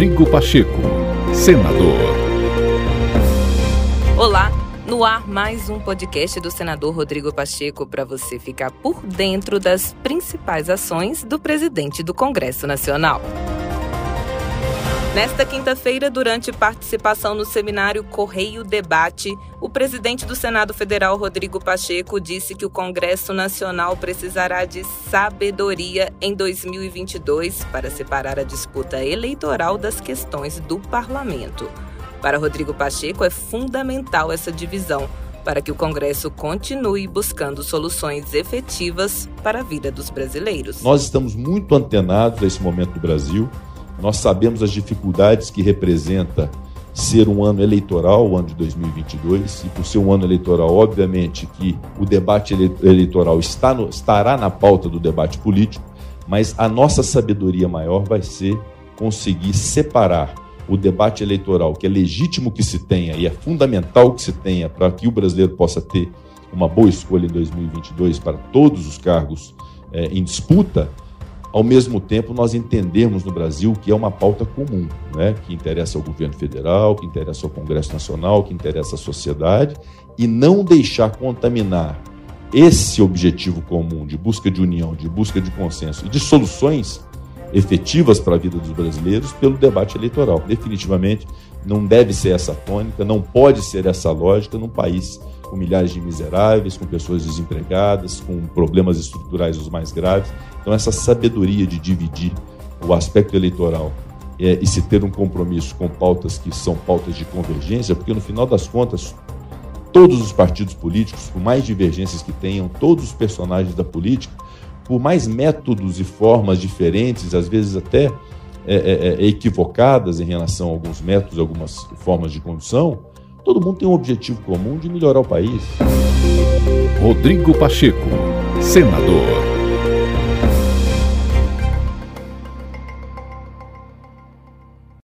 Rodrigo Pacheco, senador. Olá, no ar mais um podcast do senador Rodrigo Pacheco para você ficar por dentro das principais ações do presidente do Congresso Nacional. Nesta quinta-feira, durante participação no seminário Correio Debate, o presidente do Senado Federal, Rodrigo Pacheco, disse que o Congresso Nacional precisará de sabedoria em 2022 para separar a disputa eleitoral das questões do parlamento. Para Rodrigo Pacheco, é fundamental essa divisão para que o Congresso continue buscando soluções efetivas para a vida dos brasileiros. Nós estamos muito antenados a esse momento do Brasil nós sabemos as dificuldades que representa ser um ano eleitoral, o ano de 2022, e por ser um ano eleitoral, obviamente que o debate eleitoral está no, estará na pauta do debate político, mas a nossa sabedoria maior vai ser conseguir separar o debate eleitoral, que é legítimo que se tenha e é fundamental que se tenha para que o brasileiro possa ter uma boa escolha em 2022 para todos os cargos é, em disputa, ao mesmo tempo nós entendermos no Brasil que é uma pauta comum, né? que interessa ao governo federal, que interessa ao Congresso Nacional, que interessa à sociedade, e não deixar contaminar esse objetivo comum de busca de união, de busca de consenso e de soluções efetivas para a vida dos brasileiros pelo debate eleitoral. Definitivamente não deve ser essa tônica, não pode ser essa lógica num país com milhares de miseráveis, com pessoas desempregadas, com problemas estruturais os mais graves. Então, essa sabedoria de dividir o aspecto eleitoral é, e se ter um compromisso com pautas que são pautas de convergência, porque no final das contas, todos os partidos políticos, por mais divergências que tenham, todos os personagens da política, por mais métodos e formas diferentes, às vezes até é, é, é equivocadas em relação a alguns métodos, algumas formas de condução, Todo mundo tem um objetivo comum de melhorar o país. Rodrigo Pacheco, senador.